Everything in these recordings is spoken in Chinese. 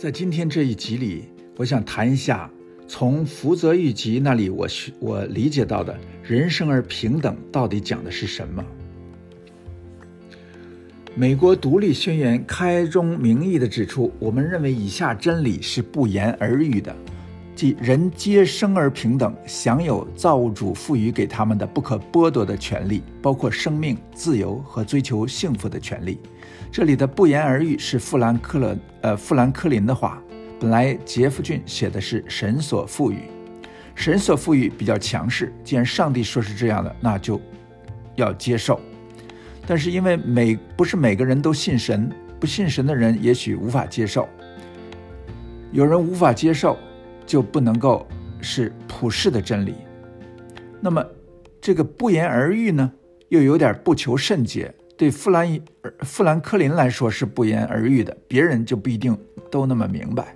在今天这一集里，我想谈一下从福泽谕吉那里我学我理解到的人生而平等到底讲的是什么。美国独立宣言开宗明义的指出，我们认为以下真理是不言而喻的，即人皆生而平等，享有造物主赋予给他们的不可剥夺的权利，包括生命、自由和追求幸福的权利。这里的不言而喻是富兰克勒呃富兰克林的话，本来杰弗逊写的是神所赋予，神所赋予比较强势，既然上帝说是这样的，那就要接受。但是因为每不是每个人都信神，不信神的人也许无法接受。有人无法接受，就不能够是普世的真理。那么这个不言而喻呢，又有点不求甚解。对富兰富兰克林来说是不言而喻的，别人就不一定都那么明白。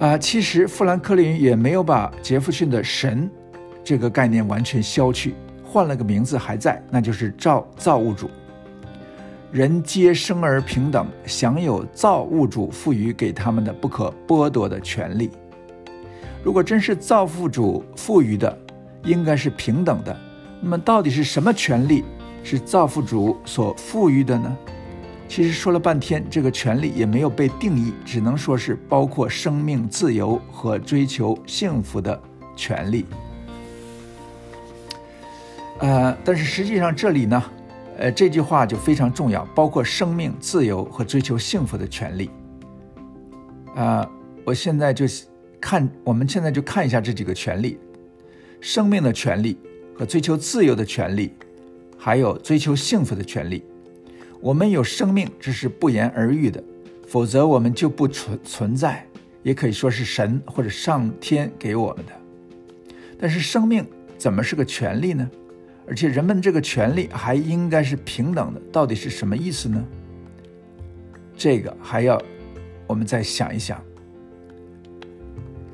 啊，其实富兰克林也没有把杰弗逊的神这个概念完全消去，换了个名字还在，那就是造造物主。人皆生而平等，享有造物主赋予给他们的不可剥夺的权利。如果真是造物主赋予的，应该是平等的。那么到底是什么权利是造物主所赋予的呢？其实说了半天，这个权利也没有被定义，只能说是包括生命、自由和追求幸福的权利。呃，但是实际上这里呢，呃，这句话就非常重要，包括生命、自由和追求幸福的权利。啊，我现在就看，我们现在就看一下这几个权利：生命的权利。和追求自由的权利，还有追求幸福的权利。我们有生命，这是不言而喻的，否则我们就不存存在，也可以说是神或者上天给我们的。但是生命怎么是个权利呢？而且人们这个权利还应该是平等的，到底是什么意思呢？这个还要我们再想一想。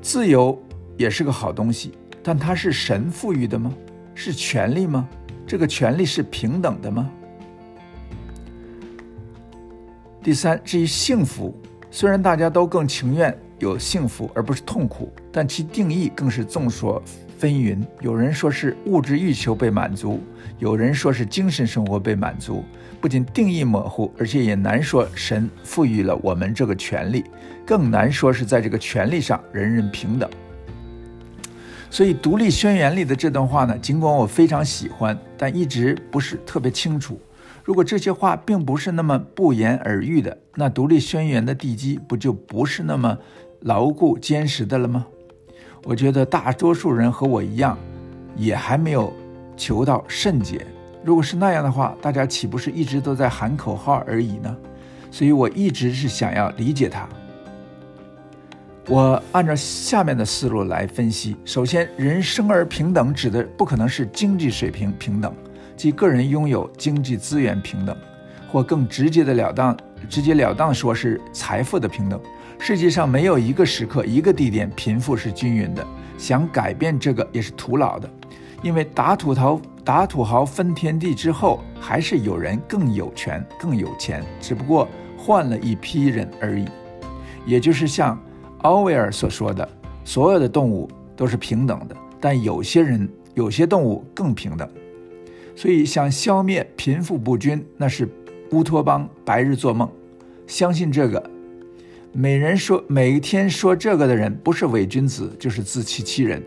自由也是个好东西，但它是神赋予的吗？是权利吗？这个权利是平等的吗？第三，至于幸福，虽然大家都更情愿有幸福而不是痛苦，但其定义更是众说纷纭。有人说是物质欲求被满足，有人说是精神生活被满足。不仅定义模糊，而且也难说神赋予了我们这个权利，更难说是在这个权利上人人平等。所以，《独立宣言》里的这段话呢，尽管我非常喜欢，但一直不是特别清楚。如果这些话并不是那么不言而喻的，那《独立宣言》的地基不就不是那么牢固坚实的了吗？我觉得大多数人和我一样，也还没有求到圣洁。如果是那样的话，大家岂不是一直都在喊口号而已呢？所以我一直是想要理解它。我按照下面的思路来分析：首先，人生而平等指的不可能是经济水平平等，即个人拥有经济资源平等，或更直接的了当、直截了当说是财富的平等。世界上没有一个时刻、一个地点贫富是均匀的，想改变这个也是徒劳的，因为打土豪打土豪分田地之后，还是有人更有权、更有钱，只不过换了一批人而已。也就是像。奥威尔所说的所有的动物都是平等的，但有些人、有些动物更平等。所以，想消灭贫富不均，那是乌托邦白日做梦。相信这个，每人说每天说这个的人，不是伪君子，就是自欺欺人。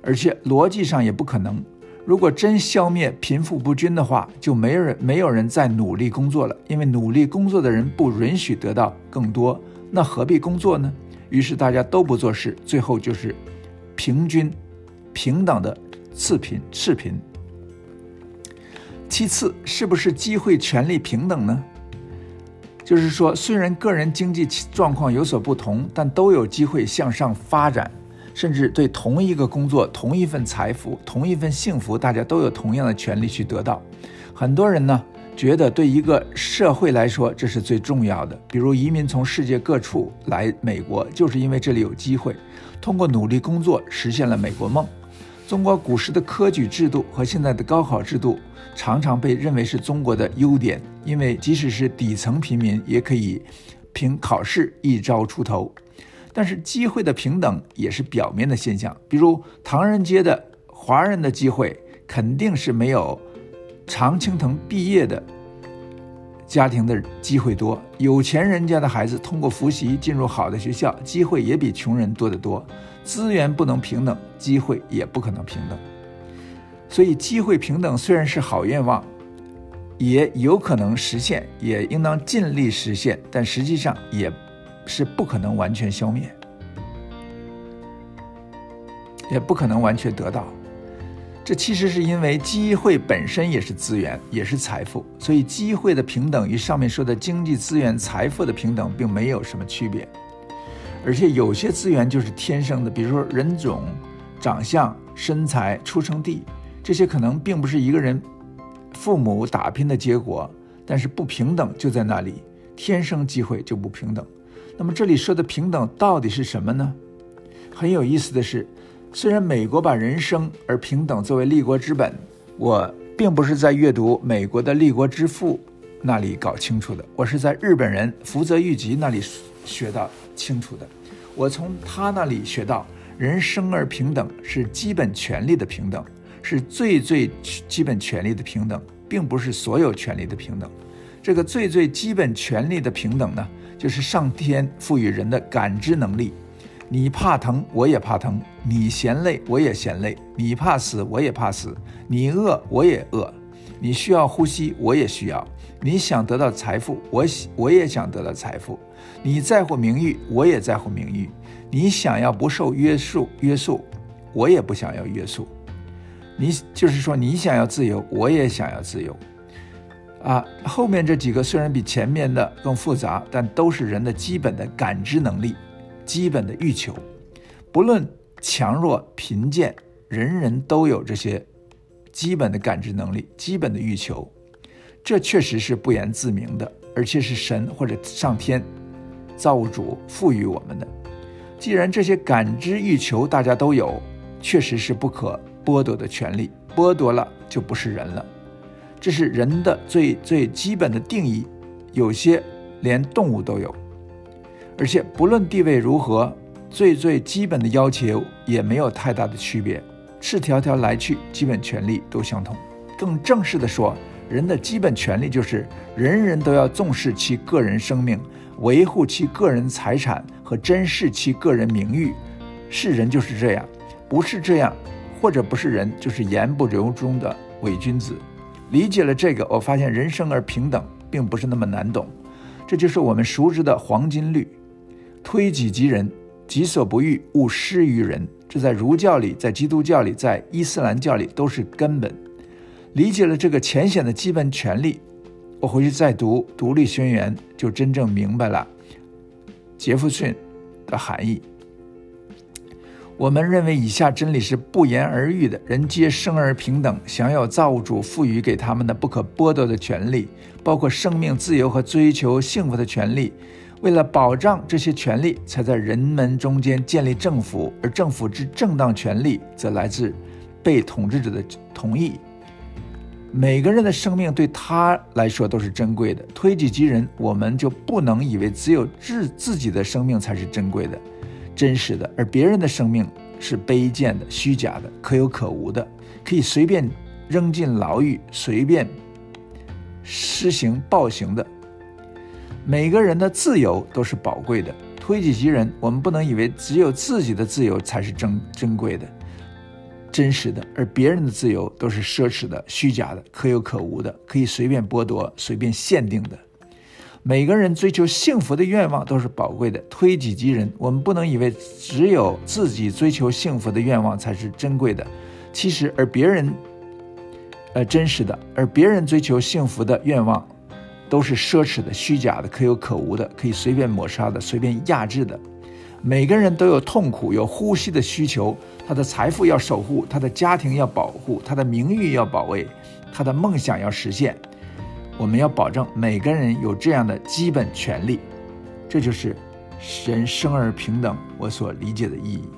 而且逻辑上也不可能。如果真消灭贫富不均的话，就没人没有人再努力工作了，因为努力工作的人不允许得到更多，那何必工作呢？于是大家都不做事，最后就是平均、平等的次贫、次贫。其次，是不是机会、权利平等呢？就是说，虽然个人经济状况有所不同，但都有机会向上发展，甚至对同一个工作、同一份财富、同一份幸福，大家都有同样的权利去得到。很多人呢？觉得对一个社会来说，这是最重要的。比如移民从世界各处来美国，就是因为这里有机会，通过努力工作实现了美国梦。中国古时的科举制度和现在的高考制度，常常被认为是中国的优点，因为即使是底层平民也可以凭考试一朝出头。但是机会的平等也是表面的现象，比如唐人街的华人的机会肯定是没有常青藤毕业的家庭的机会多。有钱人家的孩子通过复习进入好的学校，机会也比穷人多得多。资源不能平等，机会也不可能平等。所以，机会平等虽然是好愿望，也有可能实现，也应当尽力实现，但实际上也。是不可能完全消灭，也不可能完全得到。这其实是因为机会本身也是资源，也是财富，所以机会的平等与上面说的经济资源、财富的平等并没有什么区别。而且有些资源就是天生的，比如说人种、长相、身材、出生地，这些可能并不是一个人父母打拼的结果，但是不平等就在那里，天生机会就不平等。那么这里说的平等到底是什么呢？很有意思的是，虽然美国把人生而平等作为立国之本，我并不是在阅读美国的立国之父那里搞清楚的，我是在日本人福泽谕吉那里学到清楚的。我从他那里学到，人生而平等是基本权利的平等，是最最基本权利的平等，并不是所有权利的平等。这个最最基本权利的平等呢？就是上天赋予人的感知能力，你怕疼，我也怕疼；你嫌累，我也嫌累；你怕死，我也怕死；你饿，我也饿；你需要呼吸，我也需要；你想得到财富，我我也想得到财富；你在乎名誉，我也在乎名誉；你想要不受约束约束，我也不想要约束。你就是说，你想要自由，我也想要自由。啊，后面这几个虽然比前面的更复杂，但都是人的基本的感知能力、基本的欲求。不论强弱贫贱，人人都有这些基本的感知能力、基本的欲求。这确实是不言自明的，而且是神或者上天、造物主赋予我们的。既然这些感知欲求大家都有，确实是不可剥夺的权利，剥夺了就不是人了。这是人的最最基本的定义，有些连动物都有，而且不论地位如何，最最基本的要求也没有太大的区别，赤条条来去，基本权利都相同。更正式的说，人的基本权利就是人人都要重视其个人生命，维护其个人财产和珍视其个人名誉。是人就是这样，不是这样，或者不是人，就是言不由衷的伪君子。理解了这个，我发现人生而平等并不是那么难懂，这就是我们熟知的黄金律：推己及人，己所不欲，勿施于人。这在儒教里，在基督教里，在伊斯兰教里都是根本。理解了这个浅显的基本权利，我回去再读《独立宣言》，就真正明白了杰弗逊的含义。我们认为以下真理是不言而喻的：人皆生而平等，享有造物主赋予给他们的不可剥夺的权利，包括生命、自由和追求幸福的权利。为了保障这些权利，才在人们中间建立政府，而政府之正当权利则来自被统治者的同意。每个人的生命对他来说都是珍贵的。推己及人，我们就不能以为只有自自己的生命才是珍贵的。真实的，而别人的生命是卑贱的、虚假的、可有可无的，可以随便扔进牢狱、随便施行暴行的。每个人的自由都是宝贵的。推己及人，我们不能以为只有自己的自由才是珍珍贵的、真实的，而别人的自由都是奢侈的、虚假的、可有可无的，可以随便剥夺、随便限定的。每个人追求幸福的愿望都是宝贵的。推己及人，我们不能以为只有自己追求幸福的愿望才是珍贵的。其实，而别人，呃，真实的，而别人追求幸福的愿望，都是奢侈的、虚假的、可有可无的、可以随便抹杀的、随便压制的。每个人都有痛苦、有呼吸的需求。他的财富要守护，他的家庭要保护，他的名誉要保卫，他的梦想要实现。我们要保证每个人有这样的基本权利，这就是人生而平等我所理解的意义。